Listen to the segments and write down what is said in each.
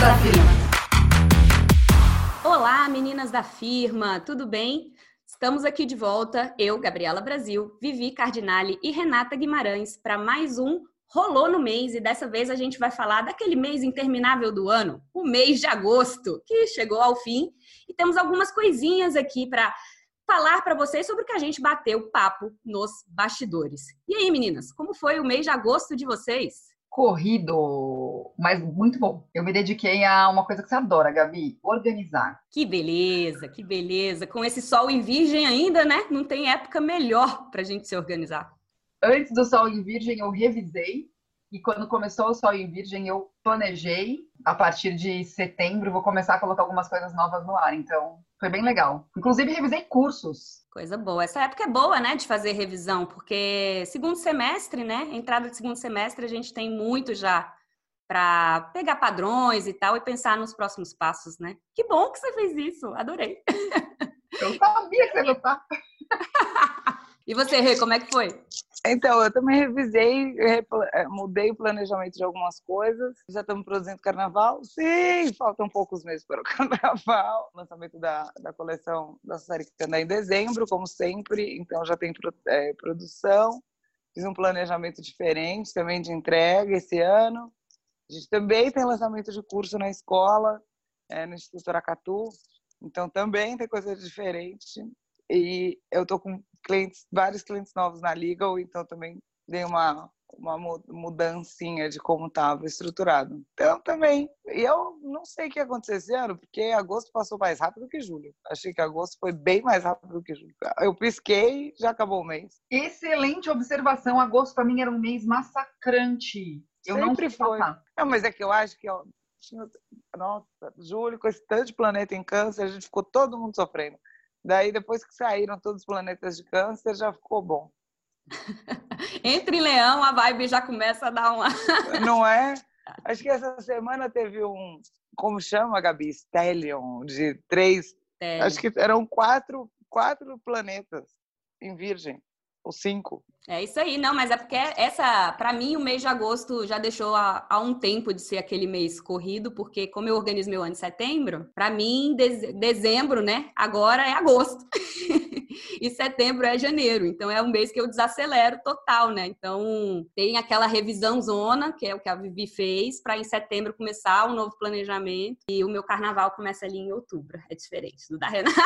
Da Firma. Olá, meninas da firma, tudo bem? Estamos aqui de volta, eu, Gabriela Brasil, Vivi Cardinale e Renata Guimarães, para mais um Rolou no mês e dessa vez a gente vai falar daquele mês interminável do ano, o mês de agosto, que chegou ao fim e temos algumas coisinhas aqui para falar para vocês sobre o que a gente bateu papo nos bastidores. E aí, meninas, como foi o mês de agosto de vocês? Corrido, mas muito bom. Eu me dediquei a uma coisa que você adora, Gabi: organizar. Que beleza, que beleza. Com esse sol em virgem ainda, né? Não tem época melhor para a gente se organizar. Antes do sol em virgem, eu revisei. E quando começou o sol em virgem, eu planejei. A partir de setembro, vou começar a colocar algumas coisas novas no ar. Então, foi bem legal. Inclusive, revisei cursos. Coisa boa. Essa época é boa, né, de fazer revisão, porque segundo semestre, né, entrada de segundo semestre, a gente tem muito já para pegar padrões e tal e pensar nos próximos passos, né? Que bom que você fez isso, adorei. Eu sabia que você ia gostar. E você, Rê, como é que foi? Então, eu também revisei, eh, mudei o planejamento de algumas coisas. Já estamos produzindo carnaval? Sim, faltam poucos meses para o carnaval. Lançamento da, da coleção da está em dezembro, como sempre. Então, já tem é, produção. Fiz um planejamento diferente também de entrega esse ano. A gente também tem lançamento de curso na escola, é, no Instituto Aracatu. Então, também tem coisa diferente. E eu tô com clientes, vários clientes novos na Legal, então também dei uma uma mudancinha de como estava estruturado. Então também, e eu não sei o que aconteceu esse ano, porque agosto passou mais rápido que julho. Achei que agosto foi bem mais rápido que julho. Eu pisquei, já acabou o mês. Excelente observação. Agosto para mim era um mês massacrante. Eu Sempre não foi. Não, mas é que eu acho que ó, nossa, julho com esse tanto de planeta em câncer, a gente ficou todo mundo sofrendo. Daí, depois que saíram todos os planetas de câncer, já ficou bom. Entre leão, a vibe já começa a dar uma. Não é? Acho que essa semana teve um. Como chama, Gabi? Stellion, de três. Acho que eram quatro, quatro planetas em Virgem ou cinco. É isso aí, não, mas é porque essa, para mim, o mês de agosto já deixou há, há, um tempo de ser aquele mês corrido, porque como eu organizo meu ano de setembro, para mim, de, dezembro, né, agora é agosto. e setembro é janeiro, então é um mês que eu desacelero total, né? Então tem aquela revisão zona, que é o que a Vivi fez, para em setembro começar um novo planejamento, e o meu carnaval começa ali em outubro, é diferente do da Renata,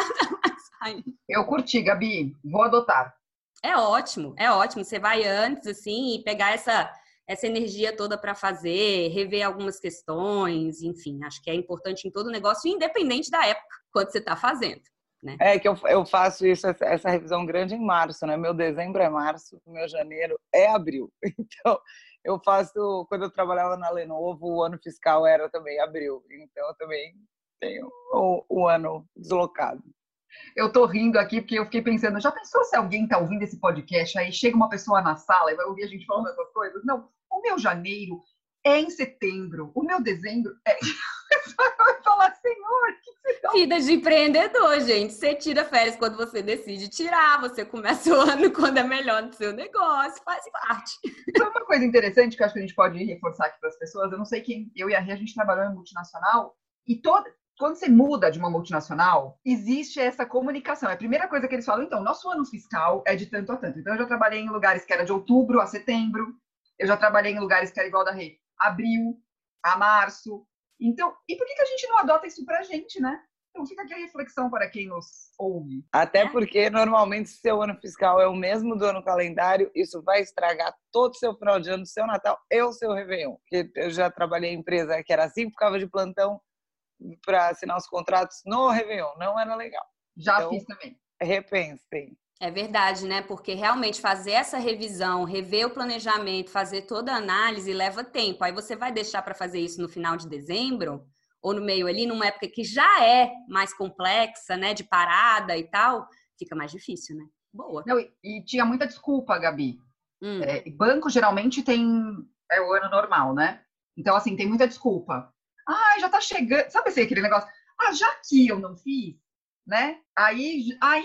mas aí. Eu curti, Gabi, vou adotar. É ótimo, é ótimo. Você vai antes, assim, e pegar essa, essa energia toda para fazer, rever algumas questões, enfim, acho que é importante em todo negócio, independente da época, quando você está fazendo. Né? É que eu, eu faço isso, essa revisão grande em março, né? Meu dezembro é março, meu janeiro é abril. Então, eu faço, quando eu trabalhava na Lenovo, o ano fiscal era também abril. Então, eu também tenho o, o ano deslocado. Eu tô rindo aqui porque eu fiquei pensando, já pensou se alguém tá ouvindo esse podcast, aí chega uma pessoa na sala e vai ouvir a gente falando essas coisas? Não, o meu janeiro é em setembro, o meu dezembro é. vai falar, senhor, que você tá... Vida de empreendedor, gente. Você tira férias quando você decide tirar, você começa o ano quando é melhor no seu negócio, faz parte. Então, uma coisa interessante que eu acho que a gente pode reforçar aqui para as pessoas, eu não sei quem, eu e a Ria, a gente trabalhou em multinacional, e toda, quando você muda de uma multinacional, existe essa comunicação. É a primeira coisa que eles falam, então, nosso ano fiscal é de tanto a tanto. Então, eu já trabalhei em lugares que era de outubro a setembro, eu já trabalhei em lugares que era igual da rede, abril a março. Então, e por que, que a gente não adota isso pra gente, né? Então fica aqui a reflexão para quem nos ouve. Até porque normalmente se seu ano fiscal é o mesmo do ano calendário, isso vai estragar todo o seu final de ano, seu Natal e o seu Réveillon. Porque eu já trabalhei em empresa que era assim, ficava de plantão para assinar os contratos no Réveillon. Não era legal. Já então, fiz também. Repensem. É verdade, né? Porque realmente fazer essa revisão, rever o planejamento, fazer toda a análise leva tempo. Aí você vai deixar para fazer isso no final de dezembro ou no meio ali, numa época que já é mais complexa, né? De parada e tal, fica mais difícil, né? Boa. Não, e, e tinha muita desculpa, Gabi. Hum. É, banco geralmente tem é o ano normal, né? Então, assim, tem muita desculpa. Ah, já tá chegando. Sabe assim, aquele negócio? Ah, já que eu não fiz, né? Aí, aí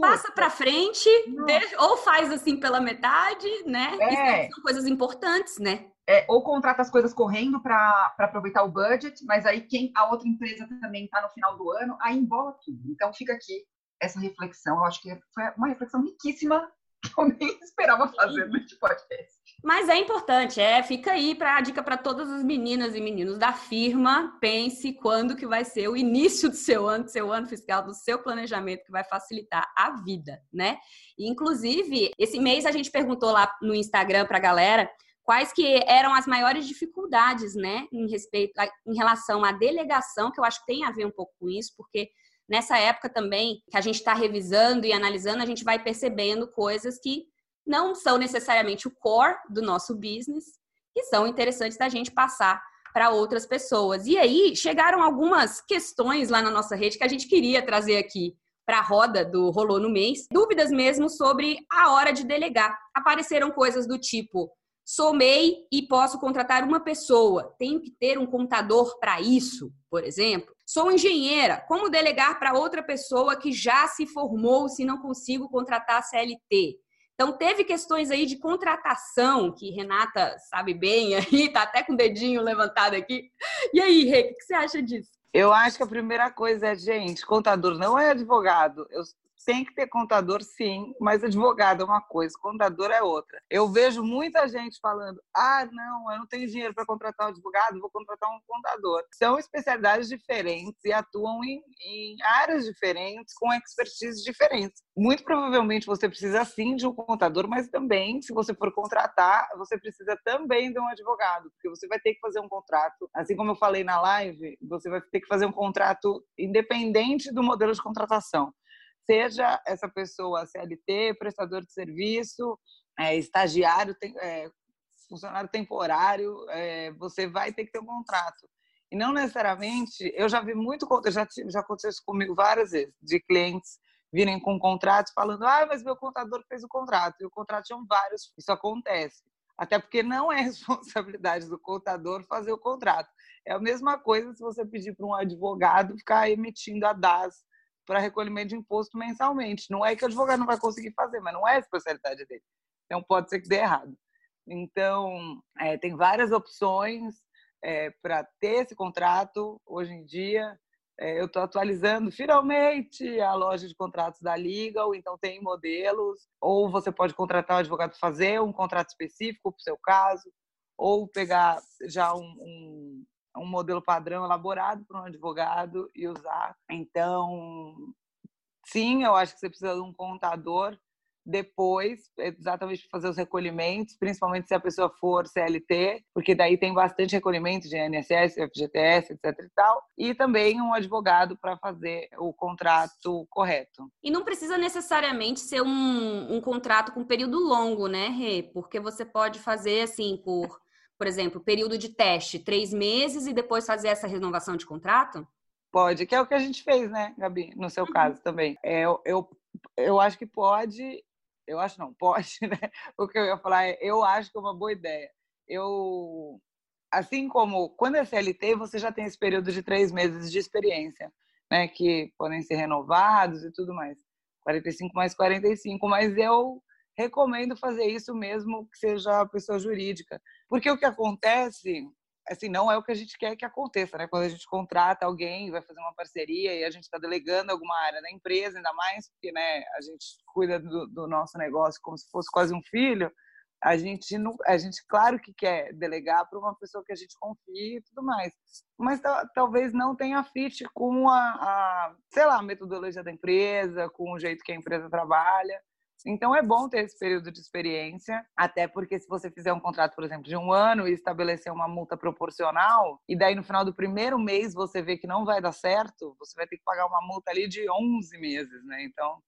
passa para frente, deixa, ou faz assim pela metade, né? É. são coisas importantes, né? é, ou contrata as coisas correndo para aproveitar o budget, mas aí quem a outra empresa também está no final do ano, aí embola tudo. Então fica aqui essa reflexão. Eu acho que foi uma reflexão riquíssima que eu nem esperava fazer neste podcast. Mas é importante, é, fica aí para a dica para todas as meninas e meninos da firma. Pense quando que vai ser o início do seu ano, do seu ano fiscal, do seu planejamento que vai facilitar a vida, né? E, inclusive, esse mês a gente perguntou lá no Instagram para a galera quais que eram as maiores dificuldades, né, em respeito a, em relação à delegação, que eu acho que tem a ver um pouco com isso, porque nessa época também que a gente está revisando e analisando, a gente vai percebendo coisas que não são necessariamente o core do nosso business e são interessantes da gente passar para outras pessoas. E aí chegaram algumas questões lá na nossa rede que a gente queria trazer aqui para a roda do Rolou no Mês. Dúvidas mesmo sobre a hora de delegar. Apareceram coisas do tipo: sou MEI e posso contratar uma pessoa, tenho que ter um contador para isso, por exemplo. Sou engenheira, como delegar para outra pessoa que já se formou se não consigo contratar CLT? Então, teve questões aí de contratação, que Renata sabe bem aí, tá até com o dedinho levantado aqui. E aí, Rê, o que você acha disso? Eu acho que a primeira coisa é, gente, contador não é advogado. Eu tem que ter contador, sim, mas advogado é uma coisa, contador é outra. Eu vejo muita gente falando: ah, não, eu não tenho dinheiro para contratar um advogado, vou contratar um contador. São especialidades diferentes e atuam em, em áreas diferentes, com expertise diferentes. Muito provavelmente você precisa sim de um contador, mas também, se você for contratar, você precisa também de um advogado, porque você vai ter que fazer um contrato. Assim como eu falei na live, você vai ter que fazer um contrato independente do modelo de contratação seja essa pessoa CLT, prestador de serviço, é, estagiário, tem, é, funcionário temporário, é, você vai ter que ter um contrato. E não necessariamente, eu já vi muito, já, já aconteceu isso comigo várias vezes, de clientes virem com contratos falando, ah, mas meu contador fez o contrato, e o contrato tinha vários. Isso acontece. Até porque não é responsabilidade do contador fazer o contrato. É a mesma coisa se você pedir para um advogado ficar emitindo a DAS para recolhimento de imposto mensalmente. Não é que o advogado não vai conseguir fazer, mas não é a especialidade dele. Então, pode ser que dê errado. Então, é, tem várias opções é, para ter esse contrato hoje em dia. É, eu estou atualizando finalmente a loja de contratos da Legal, então tem modelos. Ou você pode contratar o advogado para fazer um contrato específico para o seu caso, ou pegar já um, um um modelo padrão elaborado por um advogado e usar. Então, sim, eu acho que você precisa de um contador depois, exatamente para fazer os recolhimentos, principalmente se a pessoa for CLT, porque daí tem bastante recolhimento de INSS, FGTS, etc e tal, e também um advogado para fazer o contrato correto. E não precisa necessariamente ser um, um contrato com período longo, né, Rê? Porque você pode fazer assim por por exemplo, período de teste, três meses e depois fazer essa renovação de contrato? Pode, que é o que a gente fez, né, Gabi, no seu uhum. caso também. É, eu, eu, eu acho que pode, eu acho não, pode, né? O que eu ia falar é, eu acho que é uma boa ideia. Eu, assim como quando é CLT, você já tem esse período de três meses de experiência, né, que podem ser renovados e tudo mais. 45 mais 45, mas eu recomendo fazer isso mesmo que seja pessoa jurídica. Porque o que acontece, assim, não é o que a gente quer que aconteça, né? Quando a gente contrata alguém, vai fazer uma parceria e a gente está delegando alguma área da empresa, ainda mais porque, né, a gente cuida do, do nosso negócio como se fosse quase um filho, a gente não, a gente claro que quer delegar para uma pessoa que a gente confia e tudo mais, mas talvez não tenha fit com a, a, sei lá, a metodologia da empresa, com o jeito que a empresa trabalha. Então é bom ter esse período de experiência, até porque se você fizer um contrato, por exemplo, de um ano e estabelecer uma multa proporcional, e daí no final do primeiro mês você vê que não vai dar certo, você vai ter que pagar uma multa ali de 11 meses, né? Então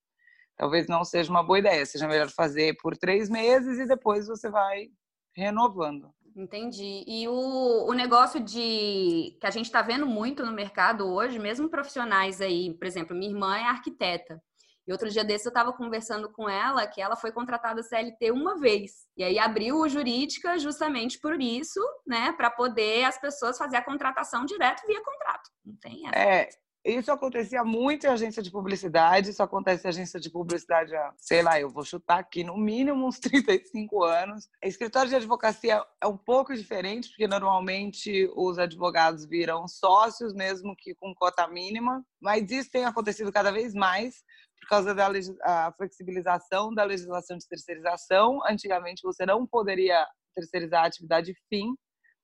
talvez não seja uma boa ideia, seja melhor fazer por três meses e depois você vai renovando. Entendi. E o, o negócio de que a gente está vendo muito no mercado hoje, mesmo profissionais aí, por exemplo, minha irmã é arquiteta. E outro dia desse eu estava conversando com ela que ela foi contratada CLT uma vez. E aí abriu o jurídica justamente por isso, né? Para poder as pessoas fazer a contratação direto via contrato. Não tem essa. É, Isso acontecia muito em agência de publicidade, isso acontece em agência de publicidade há, sei lá, eu vou chutar aqui, no mínimo uns 35 anos. Escritório de advocacia é um pouco diferente, porque normalmente os advogados viram sócios, mesmo que com cota mínima, mas isso tem acontecido cada vez mais por causa da flexibilização da legislação de terceirização. Antigamente você não poderia terceirizar a atividade fim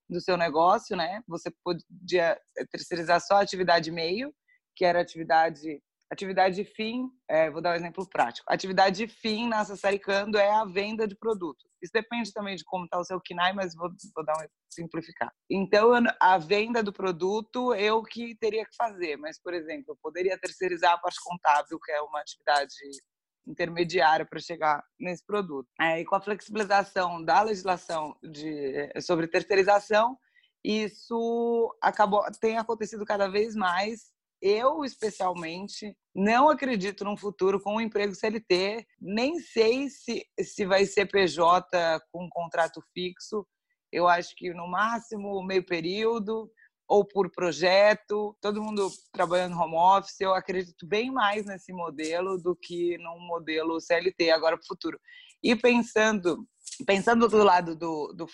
do seu negócio, né? Você podia terceirizar só a atividade meio, que era atividade atividade fim, é, vou dar um exemplo prático. Atividade fim na Sassaricando é a venda de produtos. Isso depende também de como está o seu KINAI, mas vou, vou dar um simplificar. Então, a venda do produto eu que teria que fazer, mas, por exemplo, eu poderia terceirizar a parte contábil, que é uma atividade intermediária para chegar nesse produto. É, e com a flexibilização da legislação de, sobre terceirização, isso acabou tem acontecido cada vez mais. Eu, especialmente, não acredito num futuro com um emprego CLT. Nem sei se, se vai ser PJ com contrato fixo. Eu acho que no máximo meio período ou por projeto, todo mundo trabalhando home office. Eu acredito bem mais nesse modelo do que num modelo CLT agora para o futuro. E pensando pensando do lado do, do,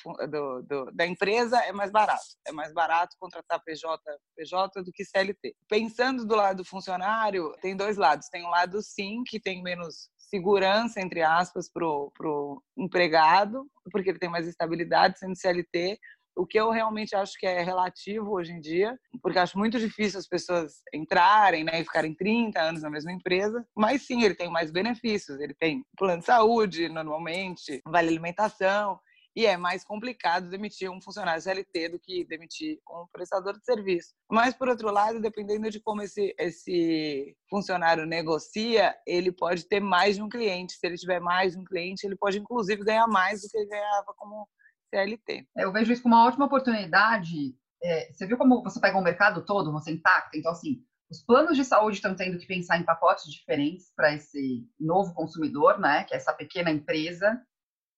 do, da empresa, é mais barato. É mais barato contratar PJ, PJ do que CLT. Pensando do lado do funcionário, tem dois lados. Tem um lado, sim, que tem menos segurança, entre aspas, para o empregado, porque ele tem mais estabilidade sendo CLT, o que eu realmente acho que é relativo hoje em dia, porque acho muito difícil as pessoas entrarem né, e ficarem 30 anos na mesma empresa, mas sim, ele tem mais benefícios, ele tem plano de saúde, normalmente, vale alimentação, e é mais complicado demitir um funcionário CLT do que demitir um prestador de serviço. Mas, por outro lado, dependendo de como esse, esse funcionário negocia, ele pode ter mais de um cliente. Se ele tiver mais de um cliente, ele pode, inclusive, ganhar mais do que ele ganhava como CLT. É, eu vejo isso como uma ótima oportunidade. É, você viu como você pega o mercado todo, você impacta? Então, assim, os planos de saúde estão tendo que pensar em pacotes diferentes para esse novo consumidor, né? Que é essa pequena empresa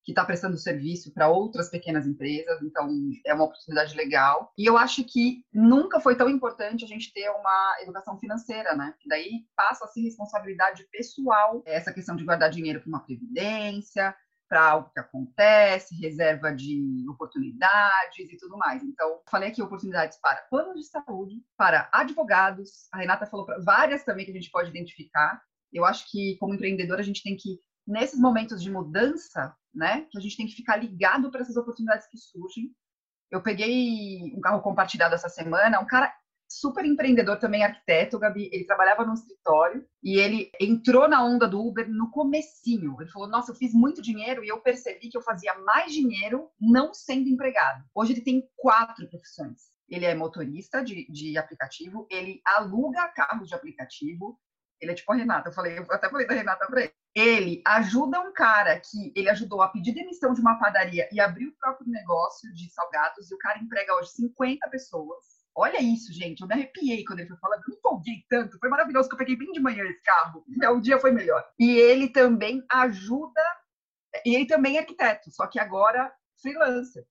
que está prestando serviço para outras pequenas empresas, então é uma oportunidade legal. E eu acho que nunca foi tão importante a gente ter uma educação financeira, né? Que daí passa a ser responsabilidade pessoal essa questão de guardar dinheiro para uma previdência, para algo que acontece, reserva de oportunidades e tudo mais. Então, falei aqui oportunidades para planos de saúde, para advogados. A Renata falou várias também que a gente pode identificar. Eu acho que, como empreendedor, a gente tem que, nesses momentos de mudança, né, que a gente tem que ficar ligado para essas oportunidades que surgem. Eu peguei um carro compartilhado essa semana, um cara super empreendedor também, arquiteto, Gabi. Ele trabalhava no escritório e ele entrou na onda do Uber no comecinho. Ele falou, nossa, eu fiz muito dinheiro e eu percebi que eu fazia mais dinheiro não sendo empregado. Hoje ele tem quatro profissões. Ele é motorista de, de aplicativo, ele aluga carros de aplicativo, ele é tipo a Renata, eu falei, eu até falei da Renata pra ele. Ele ajuda um cara que ele ajudou a pedir demissão de uma padaria e abrir o próprio negócio de salgados, e o cara emprega hoje 50 pessoas Olha isso, gente. Eu me arrepiei quando ele foi falando. Eu me empolguei tanto. Foi maravilhoso que eu peguei bem de manhã esse carro. O dia foi melhor. E ele também ajuda. E ele também é arquiteto, só que agora freelancer.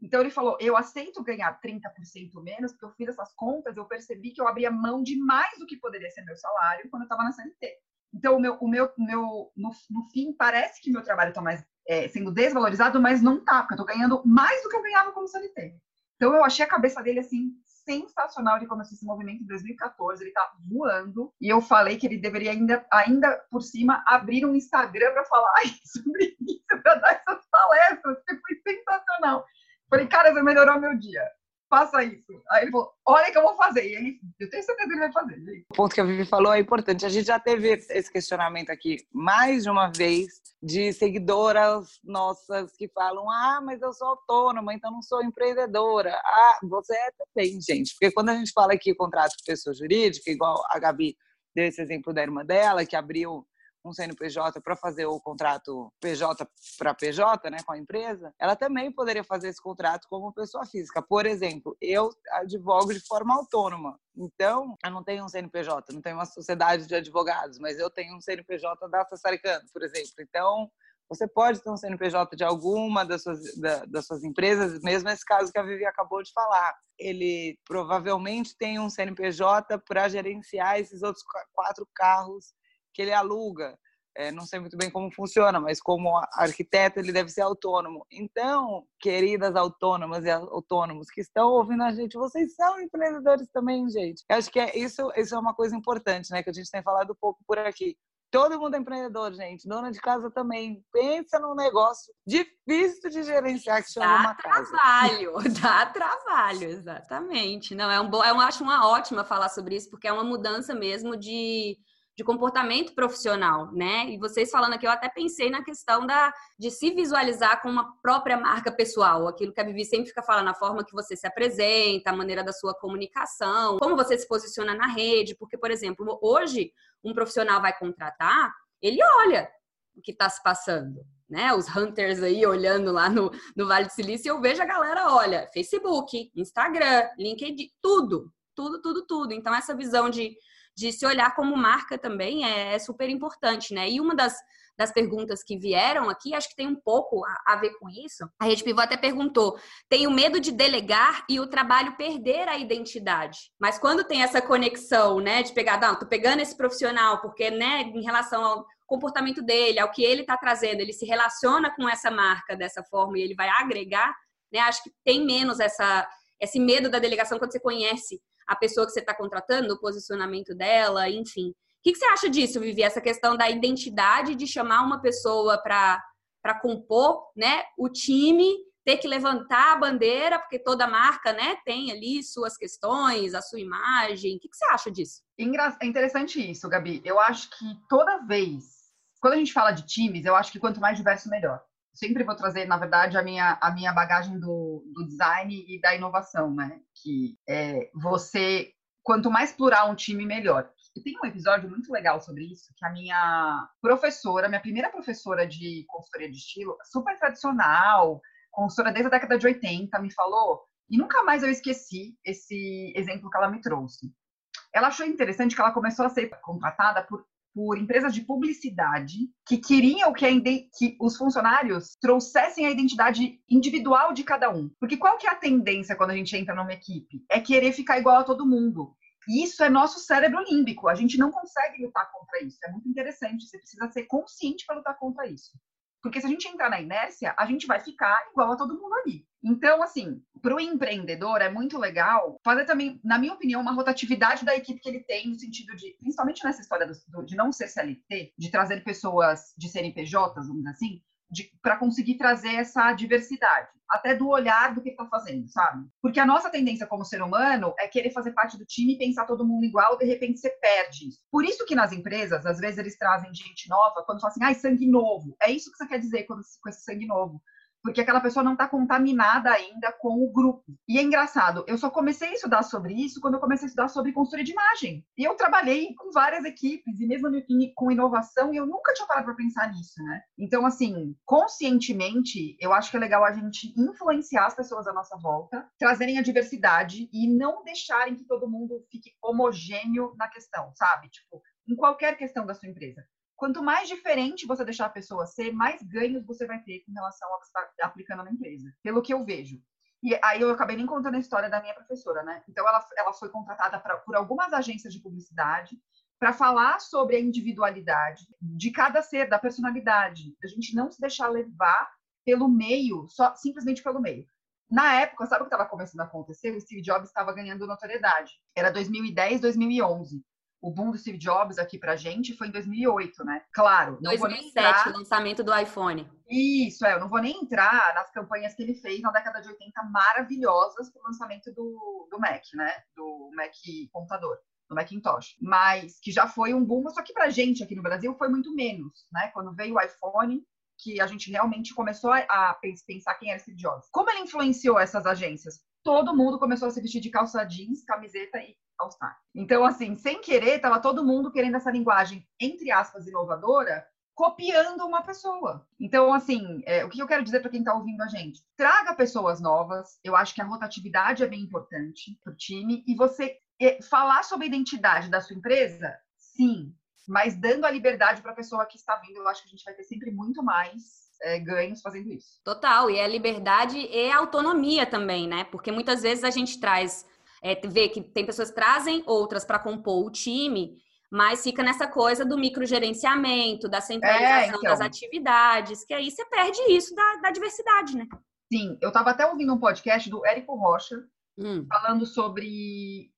Então ele falou: eu aceito ganhar 30% menos, porque eu fiz essas contas, eu percebi que eu abria mão de mais do que poderia ser meu salário quando eu estava na CLT. Então, o meu, o meu, meu no, no fim, parece que meu trabalho está mais é, sendo desvalorizado, mas não tá, porque eu estou ganhando mais do que eu ganhava como CLT. Então, eu achei a cabeça dele assim sensacional. Ele começou esse movimento em 2014, ele tá voando. E eu falei que ele deveria ainda, ainda por cima, abrir um Instagram para falar sobre isso, para dar essas palestras, foi sensacional. Falei, cara, você melhorou meu dia faça isso. Aí ele falou, olha que eu vou fazer. E ele, eu tenho certeza que ele vai fazer. Gente. O ponto que a Vivi falou é importante. A gente já teve esse questionamento aqui mais de uma vez de seguidoras nossas que falam, ah, mas eu sou autônoma, então não sou empreendedora. Ah, você é também, gente. Porque quando a gente fala aqui contrato com pessoa jurídica, igual a Gabi deu esse exemplo da irmã dela, que abriu um CNPJ para fazer o contrato PJ para PJ, né, com a empresa, ela também poderia fazer esse contrato como pessoa física. Por exemplo, eu advogo de forma autônoma. Então, eu não tenho um CNPJ, não tenho uma sociedade de advogados, mas eu tenho um CNPJ da Sassaricano, por exemplo. Então, Você pode ter um CNPJ de alguma das suas, da, das suas empresas, mesmo esse caso que a Vivi acabou de falar. Ele provavelmente tem um CNPJ para gerenciar esses outros quatro carros que ele aluga. É, não sei muito bem como funciona, mas como arquiteto ele deve ser autônomo. Então, queridas autônomas e autônomos que estão ouvindo a gente, vocês são empreendedores também, gente. Eu acho que é, isso, isso é uma coisa importante, né? Que a gente tem falado um pouco por aqui. Todo mundo é empreendedor, gente. Dona de casa também. Pensa num negócio difícil de gerenciar que chama dá uma casa. trabalho, dá trabalho, exatamente. Não, é um bom, eu acho uma ótima falar sobre isso, porque é uma mudança mesmo de de comportamento profissional, né? E vocês falando aqui, eu até pensei na questão da, de se visualizar com uma própria marca pessoal, aquilo que a Vivi sempre fica falando, a forma que você se apresenta, a maneira da sua comunicação, como você se posiciona na rede, porque, por exemplo, hoje um profissional vai contratar, ele olha o que está se passando, né? Os hunters aí olhando lá no, no Vale do Silício, eu vejo a galera, olha, Facebook, Instagram, LinkedIn, tudo, tudo, tudo, tudo. Então, essa visão de de se olhar como marca também é, é super importante, né? E uma das, das perguntas que vieram aqui, acho que tem um pouco a, a ver com isso. A Rede Pivô até perguntou: tenho medo de delegar e o trabalho perder a identidade. Mas quando tem essa conexão, né, de pegar, não, tô pegando esse profissional, porque, né, em relação ao comportamento dele, ao que ele está trazendo, ele se relaciona com essa marca dessa forma e ele vai agregar, né? Acho que tem menos essa, esse medo da delegação quando você conhece a pessoa que você está contratando, o posicionamento dela, enfim. O que, que, você acha disso, Vivi? Essa questão da identidade de chamar uma pessoa para compor né, o time, ter que levantar a bandeira, porque toda marca né, tem ali suas questões, a sua imagem. O que, que você acha disso? É interessante isso, Gabi. Eu acho que toda vez, quando a gente fala de times, eu acho que quanto mais diverso, melhor sempre vou trazer, na verdade, a minha, a minha bagagem do, do design e da inovação, né? Que é você, quanto mais plural um time, melhor. E tem um episódio muito legal sobre isso, que a minha professora, minha primeira professora de consultoria de estilo, super tradicional, consultora desde a década de 80, me falou, e nunca mais eu esqueci esse exemplo que ela me trouxe. Ela achou interessante que ela começou a ser contratada por por empresas de publicidade que queriam que, que, os funcionários trouxessem a identidade individual de cada um. Porque qual que é a tendência quando a gente entra numa equipe? É querer ficar igual a todo mundo. E isso é nosso cérebro límbico. A gente não consegue lutar contra isso. É muito interessante. Você precisa ser consciente para lutar contra isso. Porque se a gente entrar na inércia, a gente vai ficar igual a todo mundo ali. Então, assim, para o empreendedor é muito legal fazer também, na minha opinião, uma rotatividade da equipe que ele tem, no sentido de, principalmente nessa história do, de não ser CLT, de trazer pessoas de CNPJs, vamos dizer assim, para conseguir trazer essa diversidade, até do olhar do que está fazendo, sabe? Porque a nossa tendência como ser humano é querer fazer parte do time e pensar todo mundo igual, de repente você perde isso. Por isso que nas empresas, às vezes eles trazem gente nova, quando falam assim, ai, sangue novo. É isso que você quer dizer quando, com esse sangue novo porque aquela pessoa não está contaminada ainda com o grupo. E é engraçado, eu só comecei a estudar sobre isso quando eu comecei a estudar sobre consultoria de imagem. E eu trabalhei com várias equipes, e mesmo com inovação, e eu nunca tinha parado para pensar nisso, né? Então, assim, conscientemente, eu acho que é legal a gente influenciar as pessoas à nossa volta, trazerem a diversidade e não deixarem que todo mundo fique homogêneo na questão, sabe? Tipo, em qualquer questão da sua empresa. Quanto mais diferente você deixar a pessoa ser, mais ganhos você vai ter com relação ao que está aplicando na empresa. Pelo que eu vejo. E aí eu acabei nem contando a história da minha professora, né? Então ela, ela foi contratada pra, por algumas agências de publicidade para falar sobre a individualidade de cada ser, da personalidade. A gente não se deixar levar pelo meio, só simplesmente pelo meio. Na época, sabe o que estava começando a acontecer? O Steve Jobs estava ganhando notoriedade. Era 2010, 2011 o boom do Steve Jobs aqui pra gente foi em 2008, né? Claro, não 2007, vou entrar... lançamento do iPhone. Isso, é, eu não vou nem entrar nas campanhas que ele fez na década de 80 maravilhosas pro lançamento do, do Mac, né? Do Mac computador do Macintosh, mas que já foi um boom, só que pra gente aqui no Brasil foi muito menos, né? Quando veio o iPhone, que a gente realmente começou a pensar quem era Steve Jobs. Como ele influenciou essas agências? Todo mundo começou a se vestir de calça jeans, camiseta e All-Star. Então, assim, sem querer, estava todo mundo querendo essa linguagem, entre aspas, inovadora, copiando uma pessoa. Então, assim, é, o que eu quero dizer para quem está ouvindo a gente? Traga pessoas novas. Eu acho que a rotatividade é bem importante para o time. E você é, falar sobre a identidade da sua empresa, sim. mas dando a liberdade para a pessoa que está vindo, eu acho que a gente vai ter sempre muito mais é, ganhos fazendo isso. Total, e é liberdade e autonomia também, né? Porque muitas vezes a gente traz, é, vê que tem pessoas que trazem outras para compor o time, mas fica nessa coisa do microgerenciamento, da centralização é, então. das atividades, que aí você perde isso da, da diversidade, né? Sim, eu estava até ouvindo um podcast do Érico Rocha, hum. falando sobre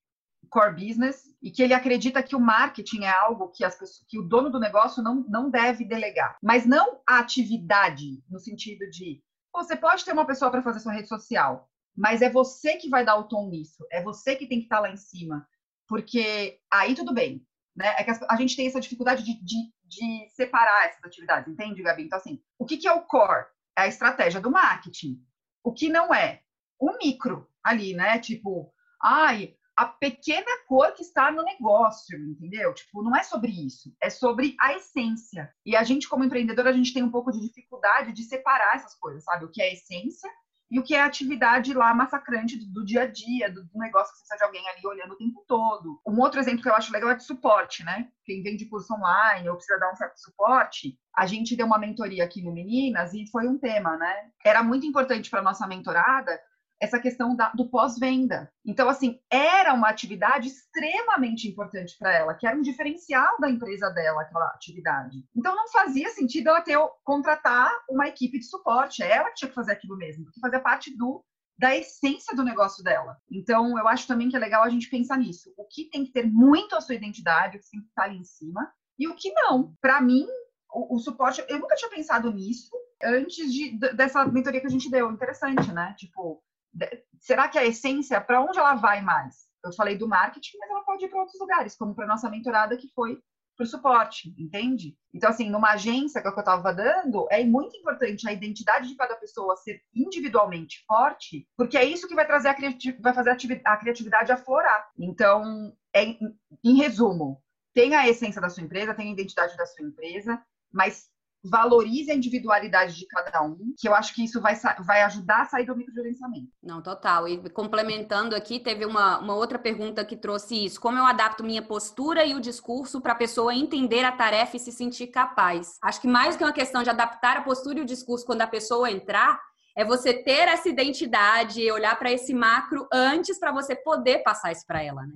core business e que ele acredita que o marketing é algo que, as pessoas, que o dono do negócio não, não deve delegar. Mas não a atividade, no sentido de você pode ter uma pessoa para fazer sua rede social, mas é você que vai dar o tom nisso, é você que tem que estar tá lá em cima. Porque aí tudo bem, né? É que a gente tem essa dificuldade de, de, de separar essas atividades, entende, Gabi? Então, assim, o que, que é o core? É a estratégia do marketing. O que não é? O micro ali, né? Tipo, ai, a pequena cor que está no negócio, entendeu? Tipo, não é sobre isso, é sobre a essência. E a gente, como empreendedor, a gente tem um pouco de dificuldade de separar essas coisas, sabe? O que é essência e o que é a atividade lá massacrante do, dia a dia, do, negócio que precisa de alguém ali olhando o tempo todo. Um outro exemplo que eu acho legal é de suporte, né? Quem vende curso online ou precisa dar um certo suporte, a gente deu uma mentoria aqui no Meninas e foi um tema, né? Era muito importante para nossa mentorada essa questão da, do pós-venda. Então, assim, era uma atividade extremamente importante para ela, que era um diferencial da empresa dela, aquela atividade. Então, não fazia sentido ela ter contratar uma equipe de suporte. É ela que tinha que fazer aquilo mesmo, porque fazia parte do da essência do negócio dela. Então, eu acho também que é legal a gente pensar nisso. O que tem que ter muito a sua identidade, o que tem que estar ali em cima, e o que não. Para mim, o, o, suporte, eu nunca tinha pensado nisso antes de, dessa mentoria que a gente deu. Interessante, né? Tipo, será que a essência, para onde ela vai mais? Eu falei do marketing, mas ela pode ir para outros lugares, como para nossa mentorada que foi para o suporte, entende? Então, assim, numa agência que, é eu estava dando, é muito importante a identidade de cada pessoa ser individualmente forte, porque é isso que vai trazer a criatividade, vai fazer a criatividade aflorar. Então, é, em resumo, tem a essência da sua empresa, tem a identidade da sua empresa, mas valorize a individualidade de cada um, que eu acho que isso vai, vai ajudar a sair do microgerenciamento. Não, total. E complementando aqui, teve uma, uma outra pergunta que trouxe isso. Como eu adapto minha postura e o discurso para a pessoa entender a tarefa e se sentir capaz? Acho que mais que uma questão de adaptar a postura e o discurso quando a pessoa entrar, é você ter essa identidade, olhar para esse macro antes para você poder passar isso para ela, né?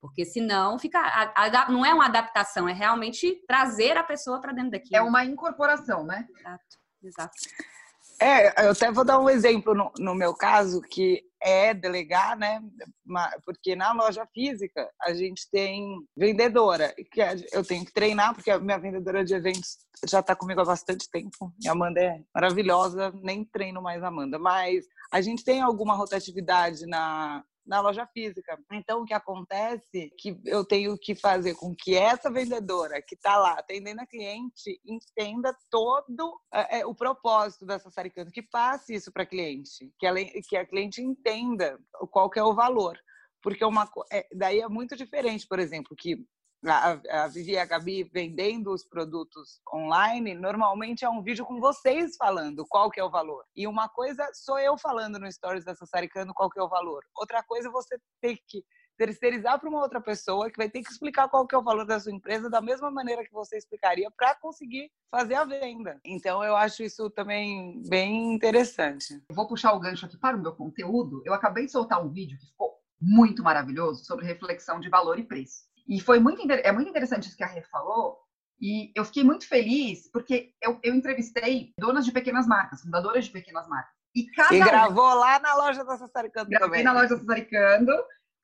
Porque senão fica. A, a, não é uma adaptação, é realmente trazer a pessoa para dentro daquilo. É uma incorporação, né? Exato, exato. É, eu até vou dar um exemplo no, no meu caso, que é delegar, né? Porque na loja física a gente tem vendedora, que eu tenho que treinar, porque a minha vendedora de eventos já está comigo há bastante tempo. E a Amanda é maravilhosa, nem treino mais a Amanda. Mas a gente tem alguma rotatividade na, na loja física. Então, o que acontece é que eu tenho que fazer com que essa vendedora que está lá atendendo a cliente entenda todo é, o propósito dessa série canto, que passe isso para a cliente, que, ela, que a cliente entenda qual que é o valor. Porque uma, é, daí é muito diferente, por exemplo, que a, Vivi e a Gabi vendendo os produtos online, normalmente é um vídeo com vocês falando qual que é o valor. E uma coisa sou eu falando no Stories da Sassaricano qual que é o valor. Outra coisa é você ter que terceirizar para uma outra pessoa que vai ter que explicar qual que é o valor da sua empresa da mesma maneira que você explicaria para conseguir fazer a venda. Então eu acho isso também bem interessante. Vou puxar o gancho aqui para o meu conteúdo. Eu acabei de soltar um vídeo que ficou muito maravilhoso sobre reflexão de valor e preço. E foi muito, é muito interessante isso que a Rê falou, e eu fiquei muito feliz porque eu, eu entrevistei donas de pequenas marcas, fundadoras de pequenas marcas. E, cada e gravou lá na loja da Sassaricando Gravei também. na loja da Sassaricando.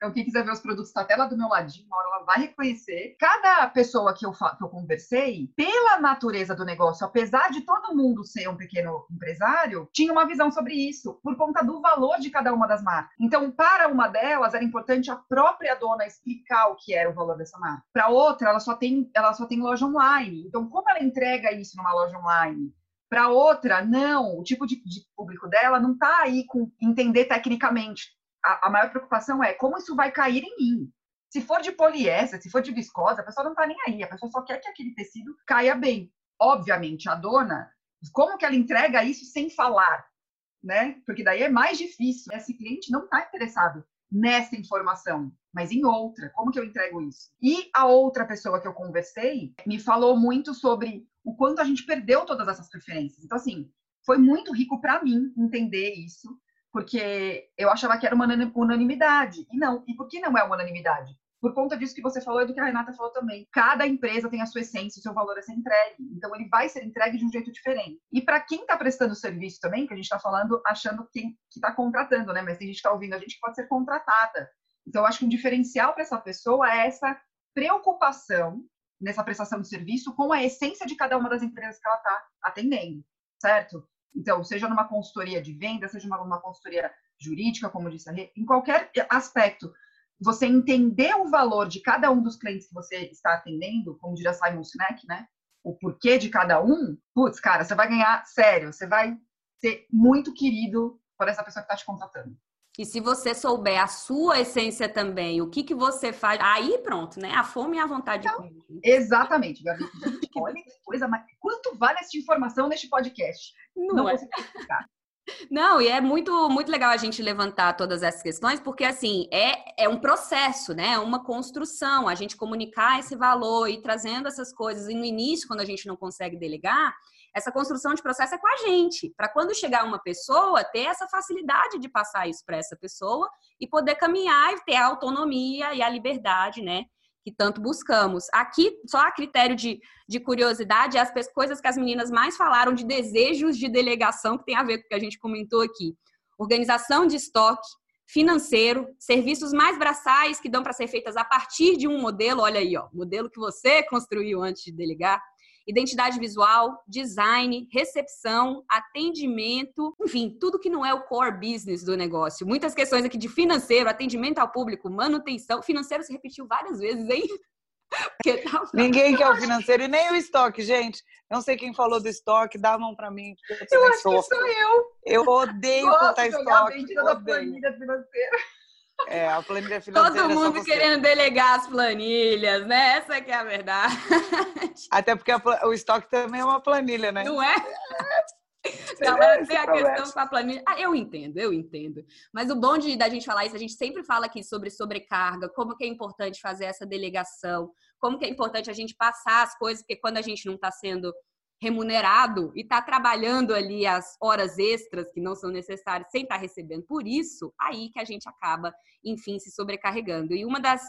Então, quem quiser ver os produtos, está lá do meu ladinho, uma hora ela vai reconhecer. Cada pessoa que eu, que eu conversei, pela natureza do negócio, apesar de todo mundo ser um pequeno empresário, tinha uma visão sobre isso, por conta do valor de cada uma das marcas. Então, para uma delas, era importante a própria dona explicar o que era o valor dessa marca. Para outra, ela só tem, ela só tem loja online. Então, como ela entrega isso numa loja online? Para outra, não, o tipo de, de público dela não está aí com entender tecnicamente a, a maior preocupação é como isso vai cair em mim. Se for de poliéster, se for de viscosa, a pessoa não está nem aí, a pessoa só quer que aquele tecido caia bem. Obviamente, a dona, como que ela entrega isso sem falar? Né? Porque daí é mais difícil. Esse cliente não está interessado nessa informação, mas em outra. Como que eu entrego isso? E a outra pessoa que eu conversei me falou muito sobre o quanto a gente perdeu todas essas preferências. Então, assim, foi muito rico para mim entender isso, porque eu achava que era uma unanimidade. E não. E por que não é uma unanimidade? Por conta disso que você falou e do que a Renata falou também. Cada empresa tem a sua essência, o seu valor a ser entregue. Então, ele vai ser entregue de um jeito diferente. E para quem está prestando serviço também, que a gente está falando achando quem que está contratando, né? Mas tem gente que está ouvindo a gente que pode ser contratada. Então, eu acho que um diferencial para essa pessoa é essa preocupação nessa prestação de serviço com a essência de cada uma das empresas que ela está atendendo, certo? Então, seja numa consultoria de venda, seja numa consultoria jurídica, como disse a Rê, em qualquer aspecto, você entender o valor de cada um dos clientes que você está atendendo, como diria Simon Sinek, né? O porquê de cada um, putz, cara, você vai ganhar sério, você vai ser muito querido por essa pessoa que está te contratando. E se você souber a sua essência também, o que, que você faz, aí pronto, né? A fome e a vontade então, de comer. Exatamente, Gabi. Olha que coisa. Quanto vale essa informação neste podcast? Não, Não é. consigo explicar. Não, e é muito, muito legal a gente levantar todas essas questões, porque assim, é, é um processo, né? É uma construção, a gente comunicar esse valor e trazendo essas coisas. E no início, quando a gente não consegue delegar, essa construção de processo é com a gente, para quando chegar uma pessoa, ter essa facilidade de passar isso para essa pessoa e poder caminhar e ter a autonomia e a liberdade, né? Que tanto buscamos. Aqui, só a critério de, de curiosidade, as coisas que as meninas mais falaram de desejos de delegação, que tem a ver com o que a gente comentou aqui. Organização de estoque, financeiro, serviços mais braçais que dão para ser feitas a partir de um modelo, olha aí, ó, modelo que você construiu antes de delegar, identidade visual, design, recepção, atendimento, enfim, tudo que não é o core business do negócio. Muitas questões aqui de financeiro, atendimento ao público, manutenção. Financeiro se repetiu várias vezes, hein? Tá... Ninguém quer o financeiro e nem o estoque, gente. Não sei quem falou do estoque, dá a mão para mim. Eu, eu acho que sou eu. Eu odeio Nossa, contar estoque. Eu odeio. financeira. É, a planilha financeira. Todo mundo querendo delegar as planilhas, né? Essa que é a verdade. Até porque a, o estoque também é uma planilha, né? Não é? Galera, tem a questão com a planilha. Ah, eu entendo, eu entendo. Mas o bom de da gente falar isso, a gente sempre fala aqui sobre sobrecarga, como que é importante fazer essa delegação, como que é importante a gente passar as coisas, porque quando a gente não está sendo remunerado e está trabalhando ali as horas extras que não são necessárias sem estar tá recebendo por isso, aí que a gente acaba, enfim, se sobrecarregando. E uma das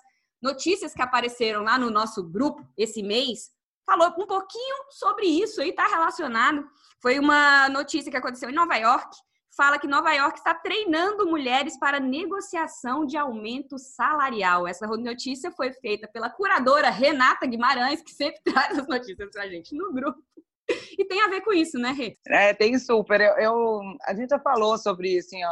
notícias que apareceram lá no nosso grupo esse mês falou um pouquinho sobre isso aí, está relacionado. Foi uma notícia que aconteceu em Nova York. Fala que Nova York está treinando mulheres para negociação de aumento salarial. Essa notícia foi feita pela curadora Renata Guimarães, que sempre traz as notícias para a gente no grupo. E tem a ver com isso, né, Rê? É, tem super. Eu, eu, a gente já falou sobre isso em, é,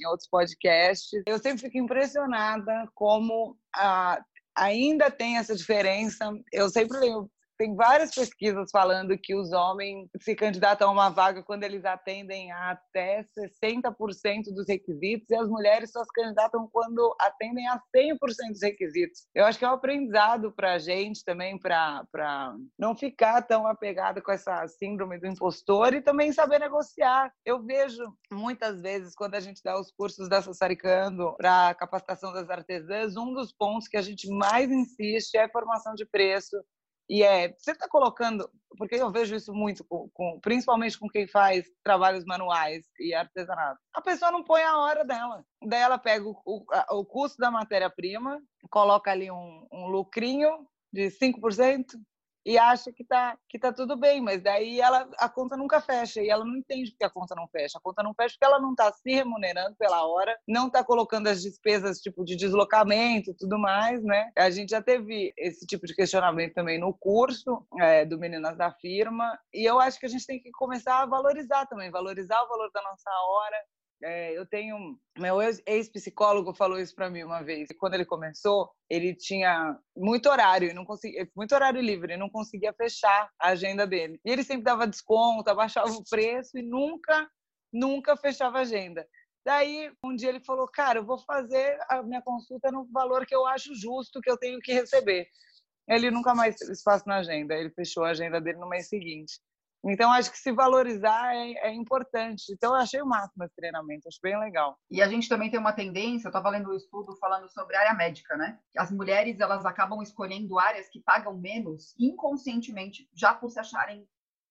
em outros podcasts. Eu sempre fico impressionada como a, ainda tem essa diferença. Eu sempre lembro tem várias pesquisas falando que os homens se candidatam a uma vaga quando eles atendem a até 60% dos requisitos e as mulheres só se candidatam quando atendem a 100% dos requisitos. Eu acho que é um aprendizado para a gente também, para não ficar tão apegada com essa síndrome do impostor e também saber negociar. Eu vejo muitas vezes, quando a gente dá os cursos da Sassaricando para capacitação das artesãs, um dos pontos que a gente mais insiste é a formação de preço e é, você está colocando, porque eu vejo isso muito, com, com, principalmente com quem faz trabalhos manuais e artesanato. A pessoa não põe a hora dela. Daí ela pega o, o, o custo da matéria-prima, coloca ali um, um lucrinho de 5%, e acha que tá, que tá tudo bem, mas daí ela, a conta nunca fecha e ela não entende porque a conta não fecha. A conta não fecha porque ela não está se remunerando pela hora, não está colocando as despesas tipo de deslocamento e tudo mais, né? A gente já teve esse tipo de questionamento também no curso é, do Meninas da Firma e eu acho que a gente tem que começar a valorizar também, valorizar o valor da nossa hora, é, eu tenho. Meu ex-psicólogo falou isso para mim uma vez. Quando ele começou, ele tinha muito horário, não conseguia, muito horário livre, não conseguia fechar a agenda dele. E ele sempre dava desconto, abaixava o preço e nunca, nunca fechava a agenda. Daí, um dia ele falou: Cara, eu vou fazer a minha consulta no valor que eu acho justo que eu tenho que receber. Ele nunca mais teve espaço na agenda, ele fechou a agenda dele no mês seguinte. Então, acho que se valorizar é, é, importante. Então, eu achei o máximo esse treinamento, acho bem legal. E a gente também tem uma tendência, eu estava lendo um estudo falando sobre área médica, né? As mulheres, elas acabam escolhendo áreas que pagam menos inconscientemente, já por se acharem...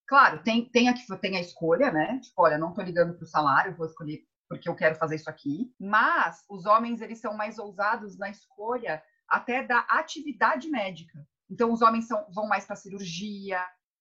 Claro, tem, tem, a, tem a escolha, né? Tipo, olha, não estou ligando para o salário, vou escolher porque eu quero fazer isso aqui. Mas os homens, eles são mais ousados na escolha até da atividade médica. Então, os homens são, vão mais para cirurgia,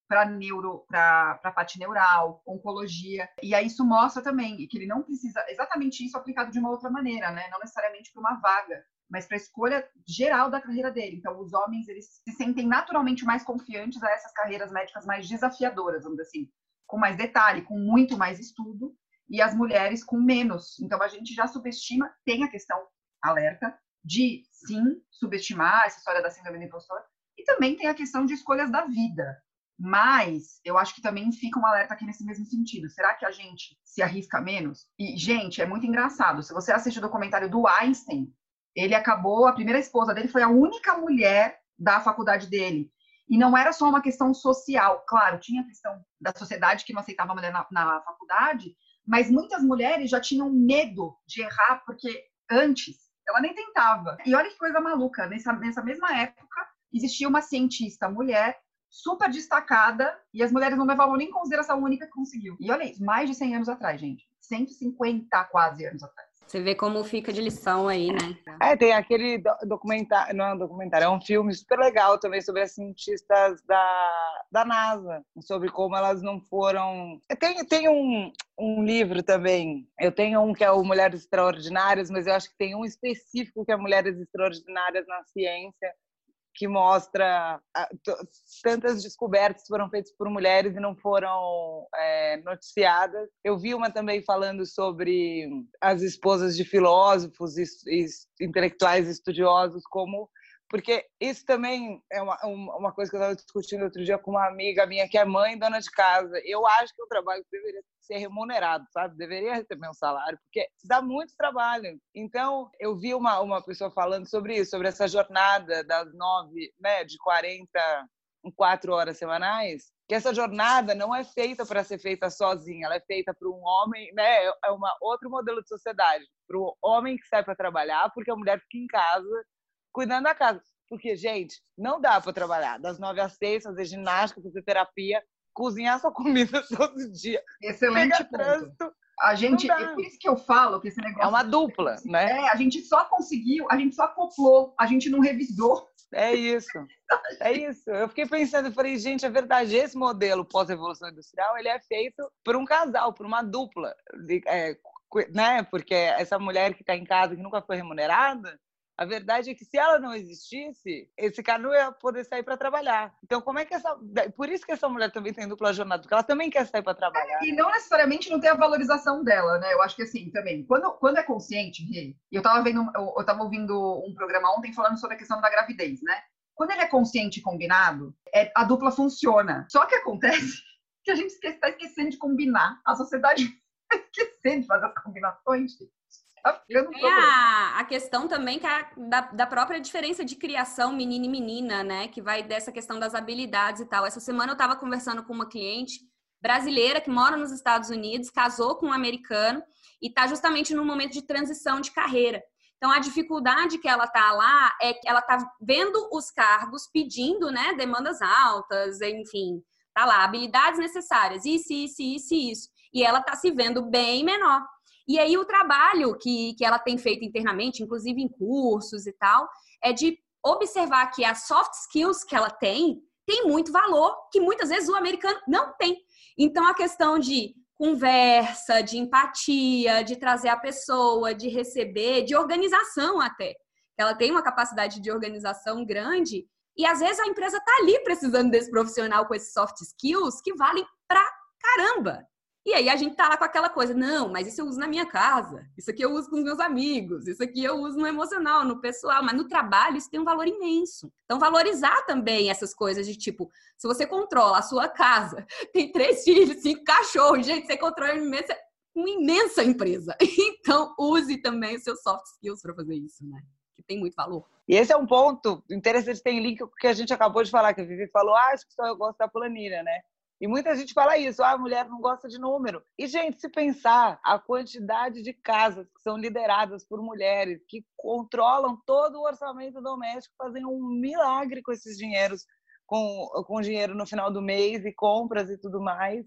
para neuro, para a parte neural, oncologia. E aí isso mostra também que ele não precisa exatamente isso aplicado de uma outra maneira, né? Não necessariamente para uma vaga, mas para a escolha geral da carreira dele. Então, os homens eles se sentem naturalmente mais confiantes a essas carreiras médicas mais desafiadoras, vamos dizer assim, com mais detalhe, com muito mais estudo, e as mulheres com menos. Então, a gente já subestima, tem a questão alerta de sim subestimar essa história da síndrome do impostor, e também tem a questão de escolhas da vida. Mas eu acho que também fica um alerta aqui nesse mesmo sentido. Será que a gente se arrisca menos? E, gente, é muito engraçado. Se você assiste o documentário do Einstein, ele acabou, a primeira esposa dele foi a única mulher da faculdade dele. E não era só uma questão social. Claro, tinha a questão da sociedade que não aceitava a mulher na, na faculdade, mas muitas mulheres já tinham medo de errar, porque antes ela nem tentava. E olha que coisa maluca, nessa, nessa mesma época, existia uma cientista mulher super destacada e as mulheres não levavam nem em consideração a única que conseguiu. E olha isso, mais de 100 anos atrás, gente. 150 quase anos atrás. Você vê como fica de lição aí, né? É, tem aquele documentário, não é um documentário, é um filme super legal também sobre as cientistas da, da NASA, sobre como elas não foram. Tem, tem um, um livro também, eu tenho um que é o Mulheres Extraordinárias, mas eu acho que tem um específico que é Mulheres Extraordinárias na Ciência, que mostra tantas descobertas foram feitas por mulheres e não foram é, noticiadas. Eu vi uma também falando sobre as esposas de filósofos e, e intelectuais estudiosos, como porque isso também é uma, uma coisa que eu estava discutindo outro dia com uma amiga minha que é mãe dona de casa. Eu acho que o trabalho deveria ser remunerado, sabe? Deveria receber um salário, porque dá muito trabalho. Então, eu vi uma, uma pessoa falando sobre isso, sobre essa jornada das nove, né, de 40 em quatro horas semanais, que essa jornada não é feita para ser feita sozinha, ela é feita para um homem, né? É uma outro modelo de sociedade, para o homem que sai para trabalhar, porque a mulher fica em casa cuidando da casa. Porque, gente, não dá para trabalhar das nove às seis, fazer ginástica, fazer terapia, cozinhar sua comida todo dia. Excelente ponto. Trânsito, a gente, é por isso que eu falo que esse negócio. É uma dupla, né? É, a gente só conseguiu, a gente só acoplou, a gente não revisou. É isso, é isso. Eu fiquei pensando, eu falei, gente, é verdade, esse modelo pós-revolução industrial, ele é feito por um casal, por uma dupla, é, né? Porque essa mulher que está em casa, que nunca foi remunerada, a verdade é que se ela não existisse, esse cara não ia poder sair para trabalhar. Então, como é que essa. Por isso que essa mulher também tem dupla jornada, porque ela também quer sair para trabalhar. É, e não necessariamente não tem a valorização dela, né? Eu acho que assim, também, quando, quando é consciente, e eu estava vendo, eu estava ouvindo um programa ontem falando sobre a questão da gravidez, né? Quando ele é consciente e combinado, é, a dupla funciona. Só que acontece que a gente está esquecendo de combinar. A sociedade está esquecendo de fazer as combinações. Tem a, a questão também que a, da, da própria diferença de criação menino e menina, né? Que vai dessa questão das habilidades e tal. Essa semana eu estava conversando com uma cliente brasileira que mora nos Estados Unidos, casou com um americano e está justamente no momento de transição de carreira. Então, a dificuldade que ela tá lá é que ela tá vendo os cargos pedindo, né, demandas altas, enfim, tá lá, habilidades necessárias, isso, isso, isso, isso. E ela tá se vendo bem menor. E aí o trabalho que, que ela tem feito internamente, inclusive em cursos e tal, é de observar que as soft skills que ela tem tem muito valor que muitas vezes o americano não tem. Então a questão de conversa, de empatia, de trazer a pessoa, de receber, de organização até. Ela tem uma capacidade de organização grande e às vezes a empresa está ali precisando desse profissional com esses soft skills que valem pra caramba. E aí a gente tá lá com aquela coisa, não, mas isso eu uso na minha casa, isso aqui eu uso com os meus amigos, isso aqui eu uso no emocional, no pessoal, mas no trabalho isso tem um valor imenso. Então valorizar também essas coisas de tipo, se você controla a sua casa, tem três filhos, cinco cachorros, gente, você controla uma imensa, uma imensa empresa. Então use também os seus soft skills para fazer isso, né? Que tem muito valor. E esse é um ponto interessante, tem link que a gente acabou de falar, que a Vivi falou, ah, acho que só eu gosto da planilha, né? E muita gente fala isso, ah, a mulher não gosta de número. E, gente, se pensar a quantidade de casas que são lideradas por mulheres, que controlam todo o orçamento doméstico, fazem um milagre com esses dinheiros, com, com dinheiro no final do mês e compras e tudo mais.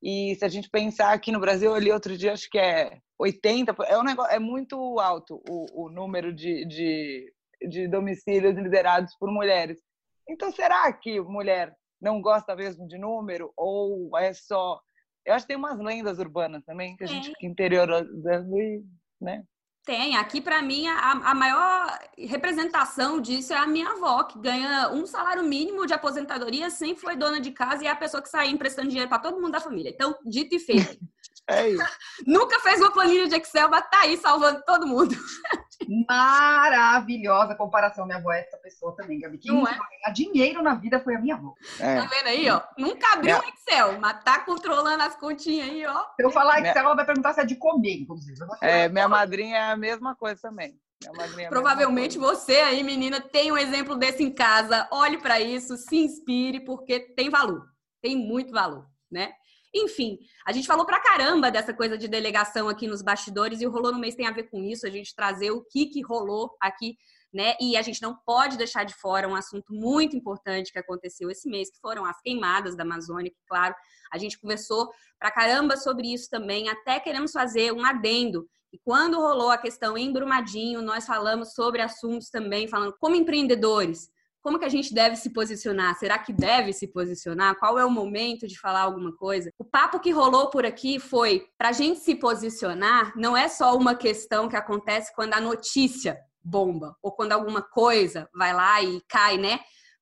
E se a gente pensar aqui no Brasil, ali outro dia, acho que é 80, é, um negócio, é muito alto o, o número de, de, de domicílios liderados por mulheres. Então, será que mulher não gosta mesmo de número? Ou é só. Eu acho que tem umas lendas urbanas também que a gente fica interiorizando e. Né? Tem. Aqui, para mim, a, a, maior representação disso é a minha avó, que ganha um salário mínimo de aposentadoria, sempre foi dona de casa e é a pessoa que sai emprestando dinheiro para todo mundo da família. Então, dito e feito. É isso. Nunca fez uma planilha de Excel, mas tá aí salvando todo mundo. Maravilhosa comparação. Minha avó é essa pessoa também, Gabi. Quem não é? ganhar dinheiro na vida foi a minha avó. É. Tá vendo aí, ó? Nunca abriu um Excel, mas tá controlando as continhas aí, ó. Se eu falar Excel, minha... ela vai perguntar se é de comer, inclusive. É, minha madrinha é a mesma coisa também. É Provavelmente você aí, menina, tem um exemplo desse em casa. Olhe para isso, se inspire, porque tem valor. Tem muito valor, né? Enfim, a gente falou pra caramba dessa coisa de delegação aqui nos bastidores e o Rolou no Mês tem a ver com isso, a gente trazer o que, que rolou aqui, né? E a gente não pode deixar de fora um assunto muito importante que aconteceu esse mês, que foram as queimadas da Amazônia, que, claro, a gente conversou pra caramba sobre isso também, até queremos fazer um adendo. E quando rolou a questão em Brumadinho, nós falamos sobre assuntos também, falando como empreendedores, como que a gente deve se posicionar? Será que deve se posicionar? Qual é o momento de falar alguma coisa? O papo que rolou por aqui foi para a gente se posicionar, não é só uma questão que acontece quando a notícia bomba ou quando alguma coisa vai lá e cai, né?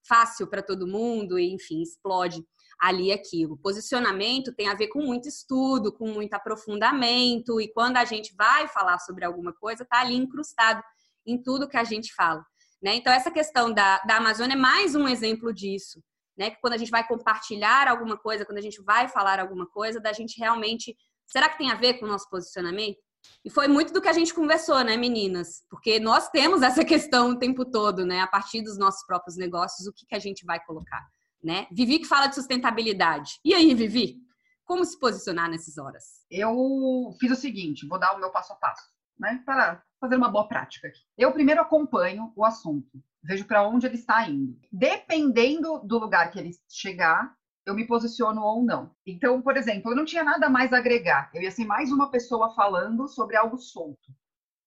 Fácil para todo mundo e, enfim, explode ali aquilo. Posicionamento tem a ver com muito estudo, com muito aprofundamento e quando a gente vai falar sobre alguma coisa, tá ali incrustado em tudo que a gente fala. Né? Então, essa questão da, da Amazônia é mais um exemplo disso. Né? Que quando a gente vai compartilhar alguma coisa, quando a gente vai falar alguma coisa, da gente realmente. Será que tem a ver com o nosso posicionamento? E foi muito do que a gente conversou, né, meninas? Porque nós temos essa questão o tempo todo, né? A partir dos nossos próprios negócios, o que, que a gente vai colocar, né? Vivi que fala de sustentabilidade. E aí, Vivi? Como se posicionar nessas horas? Eu fiz o seguinte, vou dar o meu passo a passo, né? Para fazer uma boa prática aqui. Eu primeiro acompanho o assunto, vejo para onde ele está indo. Dependendo do lugar que ele chegar, eu me posiciono ou não. Então, por exemplo, eu não tinha nada mais a agregar. Eu ia ser mais uma pessoa falando sobre algo solto.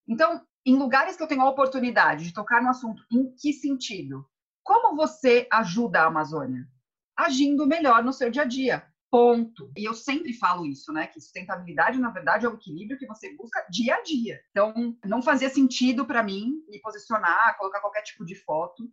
Então, em lugares que eu tenho a oportunidade de tocar no assunto, em que sentido? Como você ajuda a Amazônia? Agindo melhor no seu dia a dia. Ponto. E eu sempre falo isso, né? Que sustentabilidade, na verdade, é o equilíbrio que você busca dia a dia. Então, não fazia sentido para mim me posicionar, colocar qualquer tipo de foto.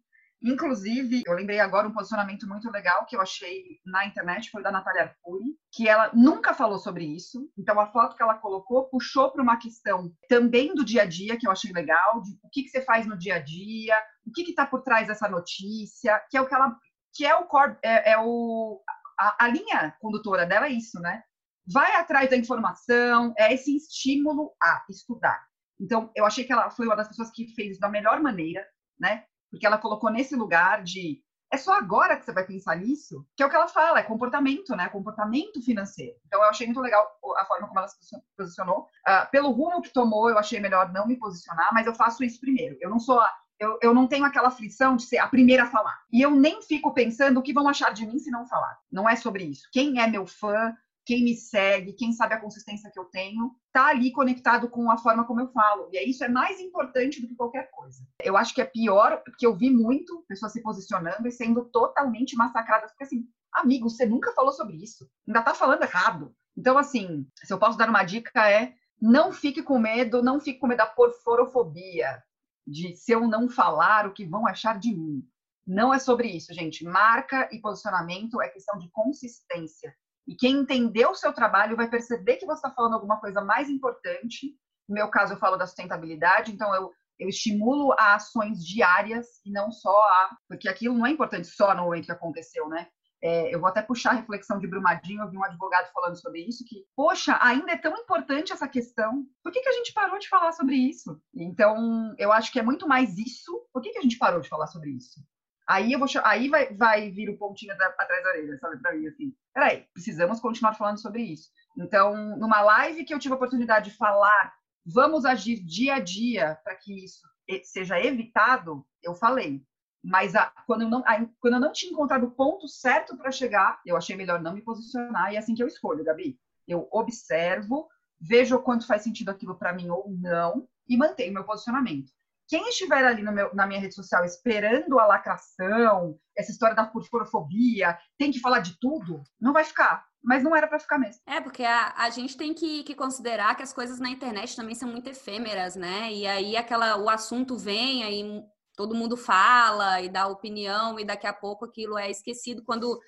Inclusive, eu lembrei agora um posicionamento muito legal que eu achei na internet, foi da Natália Arcuri, que ela nunca falou sobre isso. Então, a foto que ela colocou puxou para uma questão também do dia a dia, que eu achei legal, de o que, que você faz no dia a dia, o que está por trás dessa notícia, que é o que ela. que é o, é, é o a, a linha condutora dela é isso, né? Vai atrás da informação, é esse estímulo a estudar. Então, eu achei que ela foi uma das pessoas que fez isso da melhor maneira, né? Porque ela colocou nesse lugar de é só agora que você vai pensar nisso, que é o que ela fala, é comportamento, né? Comportamento financeiro. Então, eu achei muito legal a forma como ela se posicionou. Uh, pelo rumo que tomou, eu achei melhor não me posicionar, mas eu faço isso primeiro. Eu não sou a, eu, eu não tenho aquela aflição de ser a primeira a falar. E eu nem fico pensando o que vão achar de mim se não falar. Não é sobre isso. Quem é meu fã, quem me segue, quem sabe a consistência que eu tenho, tá ali conectado com a forma como eu falo. E isso é mais importante do que qualquer coisa. Eu acho que é pior, porque eu vi muito pessoas se posicionando e sendo totalmente massacradas, porque assim, amigo, você nunca falou sobre isso. Ainda tá falando errado. Então, assim, se eu posso dar uma dica é não fique com medo, não fique com medo da porforofobia de se eu não falar, o que vão achar de mim. Não é sobre isso, gente. Marca e posicionamento é questão de consistência. E quem entendeu o seu trabalho vai perceber que você está falando alguma coisa mais importante. No meu caso, eu falo da sustentabilidade, então eu, eu estimulo a ações diárias e não só a. Porque aquilo não é importante só no momento que aconteceu, né? É, eu vou até puxar a reflexão de Brumadinho, eu vi um advogado falando sobre isso, que, poxa, ainda é tão importante essa questão, por que, que a gente parou de falar sobre isso? Então, eu acho que é muito mais isso, por que, que a gente parou de falar sobre isso? Aí, eu vou, aí vai, vai vir o pontinho da, atrás da orelha, sabe, pra mim, assim. peraí, precisamos continuar falando sobre isso. Então, numa live que eu tive a oportunidade de falar, vamos agir dia a dia para que isso seja evitado, eu falei. Mas a, quando, eu não, a, quando eu não tinha encontrado o ponto certo para chegar, eu achei melhor não me posicionar e é assim que eu escolho, Gabi. Eu observo, vejo quanto faz sentido aquilo para mim ou não e mantenho meu posicionamento. Quem estiver ali meu, na minha rede social esperando a lacração, essa história da furfurofobia, tem que falar de tudo, não vai ficar. Mas não era para ficar mesmo. É, porque a, a gente tem que, que, considerar que as coisas na internet também são muito efêmeras, né? E aí aquela, o assunto vem, aí todo mundo fala e dá opinião, e daqui a pouco aquilo é esquecido quando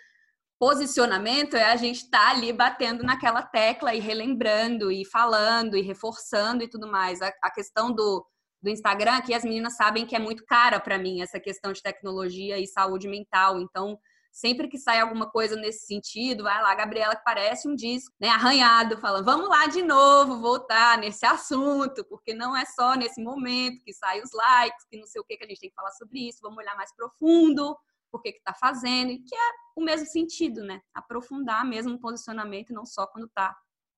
posicionamento é a gente estar tá ali batendo naquela tecla e relembrando e falando e reforçando e tudo mais. A, a questão do, do Instagram, que as meninas sabem que é muito cara para mim essa questão de tecnologia e saúde mental. Então, sempre que sai alguma coisa nesse sentido, vai lá, Gabriela, que parece um disco, né, arranhado, falando, vamos lá de novo, voltar nesse assunto, porque não é só nesse momento que sai os likes, que não sei o que, que a gente tem que falar sobre isso, vamos olhar mais profundo, por que está fazendo, e que é o mesmo sentido, né? Aprofundar mesmo o posicionamento, não só quando está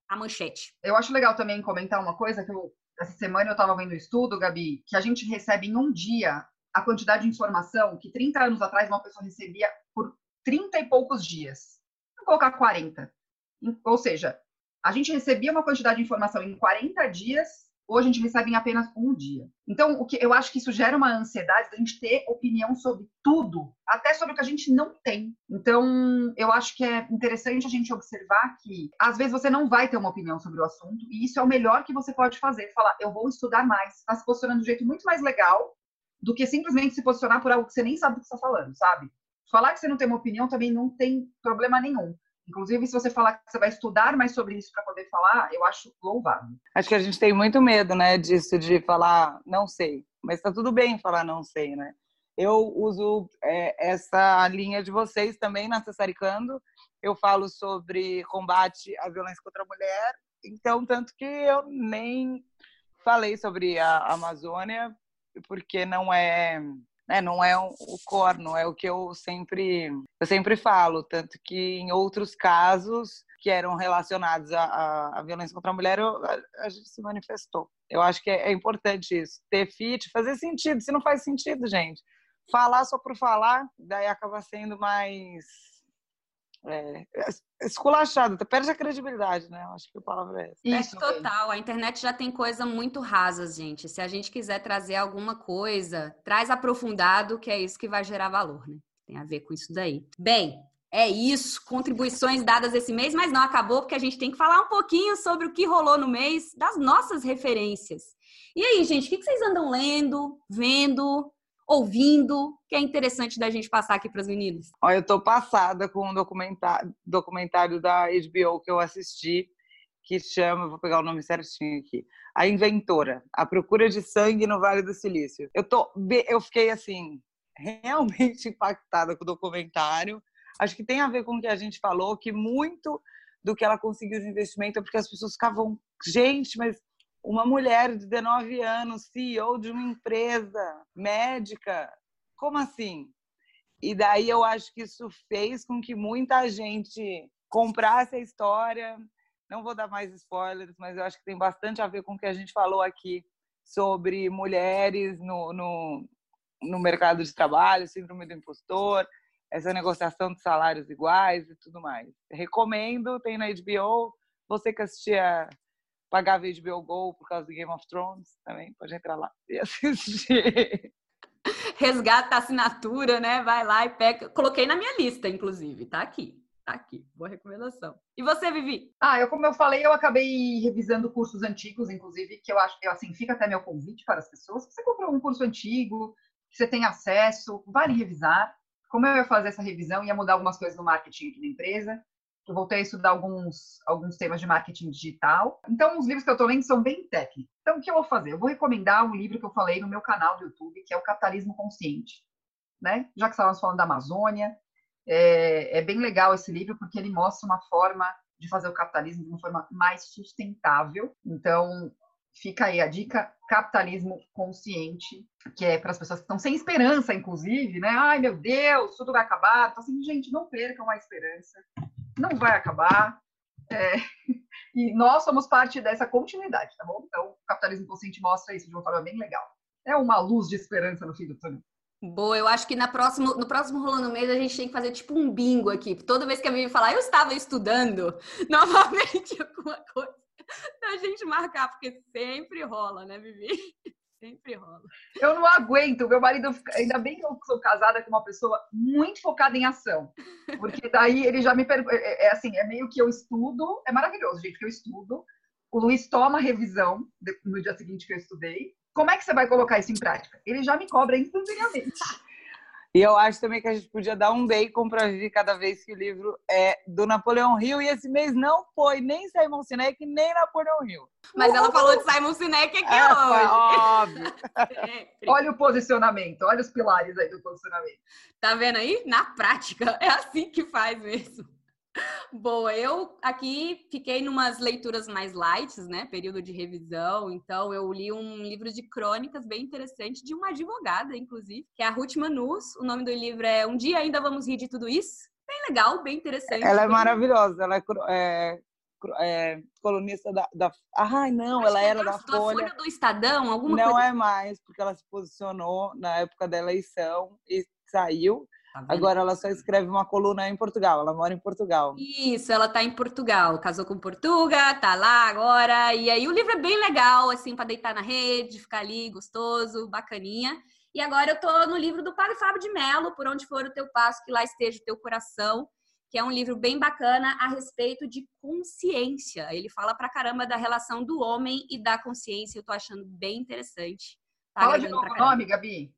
a manchete. Eu acho legal também comentar uma coisa que eu, essa semana eu estava vendo um estudo, Gabi, que a gente recebe em um dia a quantidade de informação que 30 anos atrás uma pessoa recebia 30 e poucos dias. Vou colocar 40. Ou seja, a gente recebia uma quantidade de informação em 40 dias Hoje a gente recebe em apenas um dia. Então, o que eu acho que isso gera uma ansiedade da gente ter opinião sobre tudo, até sobre o que a gente não tem. Então, eu acho que é interessante a gente observar que às vezes você não vai ter uma opinião sobre o assunto, e isso é o melhor que você pode fazer, falar, eu vou estudar mais, está se posicionando de um jeito muito mais legal do que simplesmente se posicionar por algo que você nem sabe do que está falando, sabe? Falar que você não tem uma opinião também não tem problema nenhum. Inclusive, se você falar que você vai estudar mais sobre isso para poder falar, eu acho louvável. Acho que a gente tem muito medo, né, disso de falar não sei. Mas está tudo bem falar não sei, né? Eu uso é, essa linha de vocês também na Cessaricando. Eu falo sobre combate à violência contra a mulher. Então, tanto que eu nem falei sobre a Amazônia, porque não é né? Não é o corno, é o que eu sempre, eu sempre falo, tanto que em outros casos que eram relacionados à, à violência contra a mulher, eu, a, a, gente se manifestou. Eu acho que é, é importante isso, ter fit, fazer sentido. Se não faz sentido, gente, falar só por falar, daí acaba sendo mais é, esculachado, perde a credibilidade, né? Acho que a palavra é essa. Isso, total. A internet já tem coisa muito rasa, gente. Se a gente quiser trazer alguma coisa, traz aprofundado, que é isso que vai gerar valor, né? Tem a ver com isso daí. Bem, é isso. Contribuições dadas esse mês, mas não acabou, porque a gente tem que falar um pouquinho sobre o que rolou no mês das nossas referências. E aí, gente, o que vocês andam lendo, vendo? Ouvindo, que é interessante da gente passar aqui para os meninos? Olha, eu estou passada com um documentário, documentário da HBO que eu assisti, que chama, vou pegar o nome certinho aqui, A Inventora, A Procura de Sangue no Vale do Silício. Eu, tô, eu fiquei, assim, realmente impactada com o documentário. Acho que tem a ver com o que a gente falou, que muito do que ela conseguiu de investimento é porque as pessoas ficavam, gente, mas uma mulher de 19 anos, CEO de uma empresa médica. Como assim? E daí eu acho que isso fez com que muita gente comprasse a história. Não vou dar mais spoilers, mas eu acho que tem bastante a ver com o que a gente falou aqui sobre mulheres no, no, no mercado de trabalho, síndrome do impostor, essa negociação de salários iguais e tudo mais. Recomendo, tem na HBO. Você que assistia pagava HBO Go por causa do Game of Thrones também, pode entrar lá e assistir. Resgata a assinatura, né? Vai lá e pega. Coloquei na minha lista, inclusive, tá aqui. Tá aqui, boa recomendação. E você, Vivi? Ah, eu, como eu falei, eu acabei revisando cursos antigos, inclusive, que eu acho que, assim, fica até meu convite para as pessoas. Se você comprou um curso antigo, que você tem acesso, vale revisar. Como eu ia fazer essa revisão, ia mudar algumas coisas no marketing aqui da empresa eu voltei a estudar alguns, alguns temas de marketing digital. Então, os livros que eu estou lendo são bem técnicos. Então, o que eu vou fazer? Eu vou recomendar um livro que eu falei no meu canal do YouTube, que é o Capitalismo Consciente. Né? Já que estávamos falando da Amazônia, é, é bem legal esse livro, porque ele mostra uma forma de fazer o capitalismo de uma forma mais sustentável. Então, fica aí a dica capitalismo consciente, que é para as pessoas que estão sem esperança, inclusive, né? Ai, meu Deus, tudo vai acabar. Então, assim, gente, não percam a esperança não vai acabar. É, e nós somos parte dessa continuidade, tá bom? Então, o capitalismo consciente mostra isso de uma forma bem legal. É uma luz de esperança no fim do túnel. Boa, eu acho que na próximo, no próximo Rolando Mês a gente tem que fazer tipo um bingo aqui. Toda vez que a Vivi falar, eu estava estudando, novamente alguma coisa, a gente marcar, porque sempre rola, né, Vivi? Sempre rola. Eu não aguento. Meu marido, ainda bem que eu sou casada com uma pessoa muito focada em ação. Porque daí ele já me pergunta. É, é, assim, é meio que eu estudo. É maravilhoso, gente, que eu estudo. O Luiz toma revisão no dia seguinte que eu estudei. Como é que você vai colocar isso em prática? Ele já me cobra instantaneamente. E eu acho também que a gente podia dar um bacon para Vivi cada vez que o livro é do Napoleão Hill. E esse mês não foi nem Simon Sinek, nem Napoleão Hill. Mas ela falou de Simon Sinek aqui é, hoje. Óbvio. olha o posicionamento, olha os pilares aí do posicionamento. Tá vendo aí? Na prática, é assim que faz mesmo. Boa, eu aqui fiquei numas leituras mais light, né? Período de revisão. Então, eu li um livro de crônicas bem interessante de uma advogada, inclusive, que é a Ruth Manus. O nome do livro é Um Dia Ainda Vamos Rir de Tudo Isso. Bem legal, bem interessante. Ela é maravilhosa. Ela é, é, é colunista da, da. Ai, não, Acho ela era da Folha. Folha do Estadão, alguma não coisa. Não é mais, porque ela se posicionou na época da eleição e saiu. Tá Agora ela só escreve uma coluna em Portugal, ela mora em Portugal. Isso, ela tá em Portugal, casou com Portuga, tá lá agora. E aí o livro é bem legal, assim, para deitar na rede, ficar ali gostoso, bacaninha. E agora eu tô no livro do Padre Fábio de Mello, Por Onde For o Teu Passo, Que Lá Esteja o Teu Coração, que é um livro bem bacana a respeito de consciência. Ele fala pra caramba da relação do homem e da consciência, eu tô achando bem interessante. Tá Fala de novo o nome, Gabi.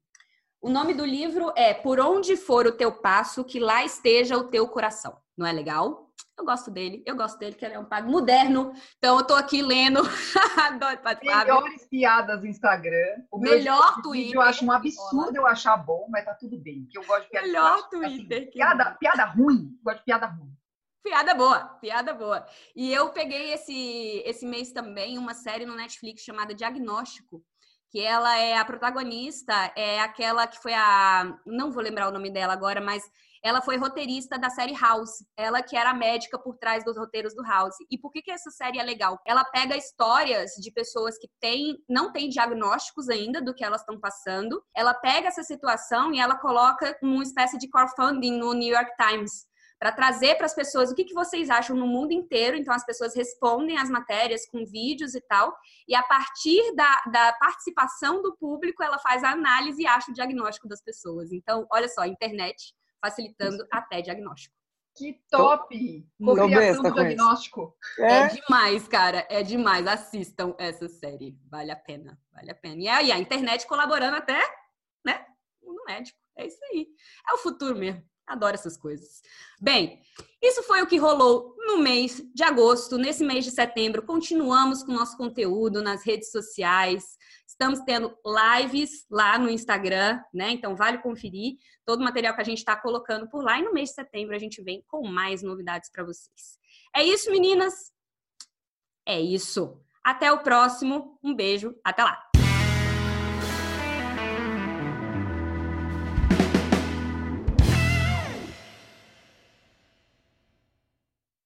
O nome do livro é Por Onde For o Teu Passo, que lá esteja o teu coração. Não é legal? Eu gosto dele, eu gosto dele, que ele é um pago moderno. Então eu tô aqui lendo. Adoro Melhores piadas no Instagram. O melhor Twitter. Eu acho um absurdo eu achar bom, mas tá tudo bem. Que eu gosto de piada. Melhor assim, Twitter. Assim, piada, piada ruim. Eu gosto de piada ruim. Piada boa, piada boa. E eu peguei esse, esse mês também uma série no Netflix chamada Diagnóstico, que ela é a protagonista, é aquela que foi a. Não vou lembrar o nome dela agora, mas ela foi roteirista da série House. Ela que era a médica por trás dos roteiros do House. E por que, que essa série é legal? Ela pega histórias de pessoas que têm, não têm diagnósticos ainda do que elas estão passando. Ela pega essa situação e ela coloca uma espécie de crowdfunding no New York Times para trazer para as pessoas o que, que vocês acham no mundo inteiro. Então, as pessoas respondem as matérias com vídeos e tal, e a partir da, da participação do público, ela faz a análise e acha o diagnóstico das pessoas. Então, olha só, internet facilitando Isso. até diagnóstico. Que top! Cocriação do diagnóstico. É? é? demais, cara. É demais. Assistam essa série. Vale a pena. Vale a pena. E aí, a internet colaborando até, né? No médico. É isso aí. É o futuro mesmo. Adoro essas coisas. Bem, isso foi o que rolou no mês de agosto. Nesse mês de setembro, continuamos com o nosso conteúdo nas redes sociais. Estamos tendo lives lá no Instagram, né? Então vale conferir todo o material que a gente está colocando por lá. E no mês de setembro a gente vem com mais novidades para vocês. É isso, meninas. É isso. Até o próximo. Um beijo. Até lá.